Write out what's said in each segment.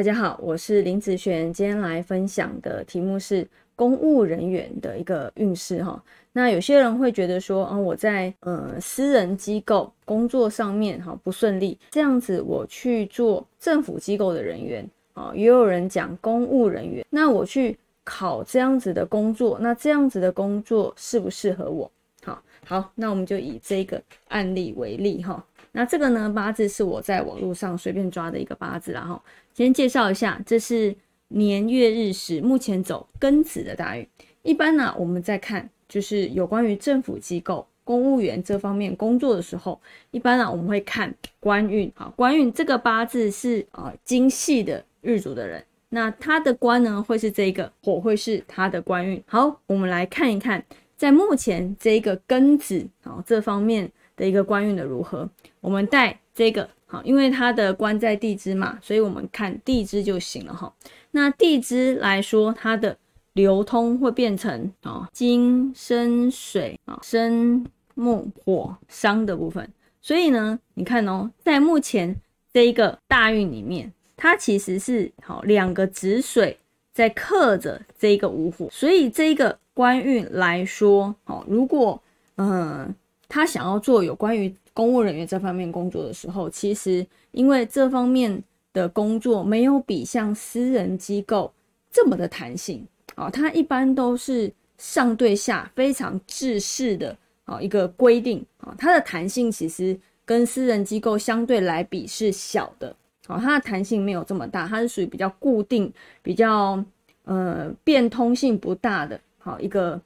大家好，我是林子璇，今天来分享的题目是公务人员的一个运势哈。那有些人会觉得说，啊，我在呃私人机构工作上面哈不顺利，这样子我去做政府机构的人员啊，也有人讲公务人员，那我去考这样子的工作，那这样子的工作适不适合我？好，好，那我们就以这个案例为例哈。那这个呢，八字是我在网络上随便抓的一个八字啦哈。先介绍一下，这是年月日时，目前走庚子的大运。一般呢，我们在看就是有关于政府机构、公务员这方面工作的时候，一般呢我们会看官运。好，官运这个八字是啊精细的日主的人，那他的官呢会是这个火，会是他的官运。好，我们来看一看，在目前这个庚子啊这方面。的一个官运的如何？我们带这个好，因为它的官在地支嘛，所以我们看地支就行了哈。那地支来说，它的流通会变成啊金生水啊生木火伤的部分。所以呢，你看哦，在目前这一个大运里面，它其实是好两个子水在克着这一个五火，所以这一个官运来说，好，如果嗯。他想要做有关于公务人员这方面工作的时候，其实因为这方面的工作没有比像私人机构这么的弹性。啊，它一般都是上对下非常制式的啊一个规定。啊，它的弹性其实跟私人机构相对来比是小的。啊，它的弹性没有这么大，它是属于比较固定、比较呃变通性不大的好一个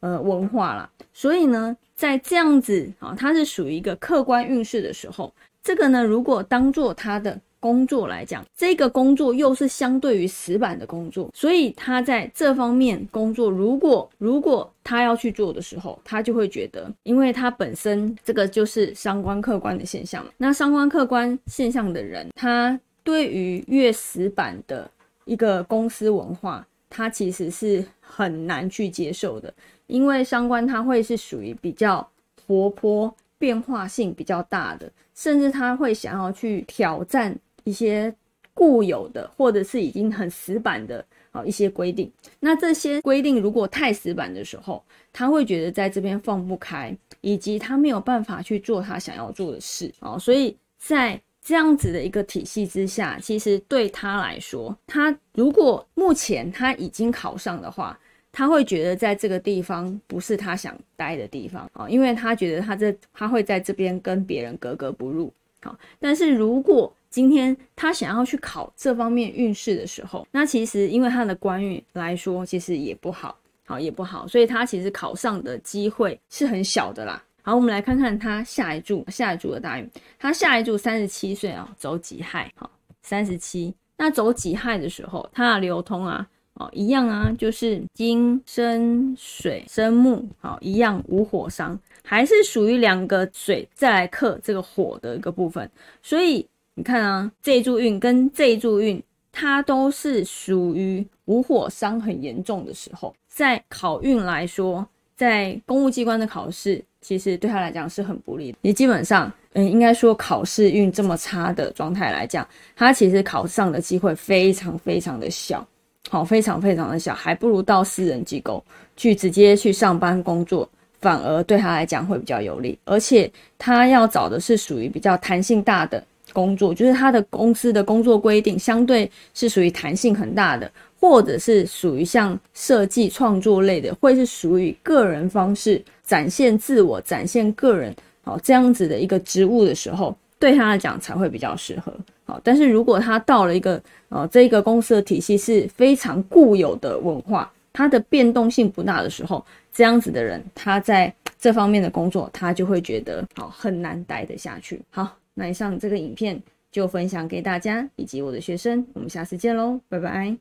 呃文化啦，所以呢。在这样子啊，它是属于一个客观运势的时候，这个呢，如果当做他的工作来讲，这个工作又是相对于死板的工作，所以他在这方面工作，如果如果他要去做的时候，他就会觉得，因为他本身这个就是伤官客观的现象，那伤官客观现象的人，他对于越死板的一个公司文化，他其实是很难去接受的。因为伤官他会是属于比较活泼、变化性比较大的，甚至他会想要去挑战一些固有的或者是已经很死板的啊一些规定。那这些规定如果太死板的时候，他会觉得在这边放不开，以及他没有办法去做他想要做的事啊。所以在这样子的一个体系之下，其实对他来说，他如果目前他已经考上的话。他会觉得在这个地方不是他想待的地方啊，因为他觉得他这他会在这边跟别人格格不入。好，但是如果今天他想要去考这方面运势的时候，那其实因为他的官运来说，其实也不好，好也不好，所以他其实考上的机会是很小的啦。好，我们来看看他下一柱下一柱的大运，他下一柱三十七岁啊，走己亥，好，三十七，那走己亥的时候，他的流通啊。哦，一样啊，就是金生水生木，好，一样无火伤，还是属于两个水再来克这个火的一个部分。所以你看啊，这一柱运跟这一柱运，它都是属于无火伤很严重的时候。在考运来说，在公务机关的考试，其实对他来讲是很不利的。你基本上，嗯，应该说考试运这么差的状态来讲，他其实考上的机会非常非常的小。好，非常非常的小，还不如到私人机构去直接去上班工作，反而对他来讲会比较有利。而且他要找的是属于比较弹性大的工作，就是他的公司的工作规定相对是属于弹性很大的，或者是属于像设计创作类的，会是属于个人方式展现自我、展现个人好这样子的一个职务的时候，对他来讲才会比较适合。好，但是如果他到了一个呃，这个公司的体系是非常固有的文化，它的变动性不大的时候，这样子的人，他在这方面的工作，他就会觉得好很难待得下去。好，那以上这个影片就分享给大家以及我的学生，我们下次见喽，拜拜。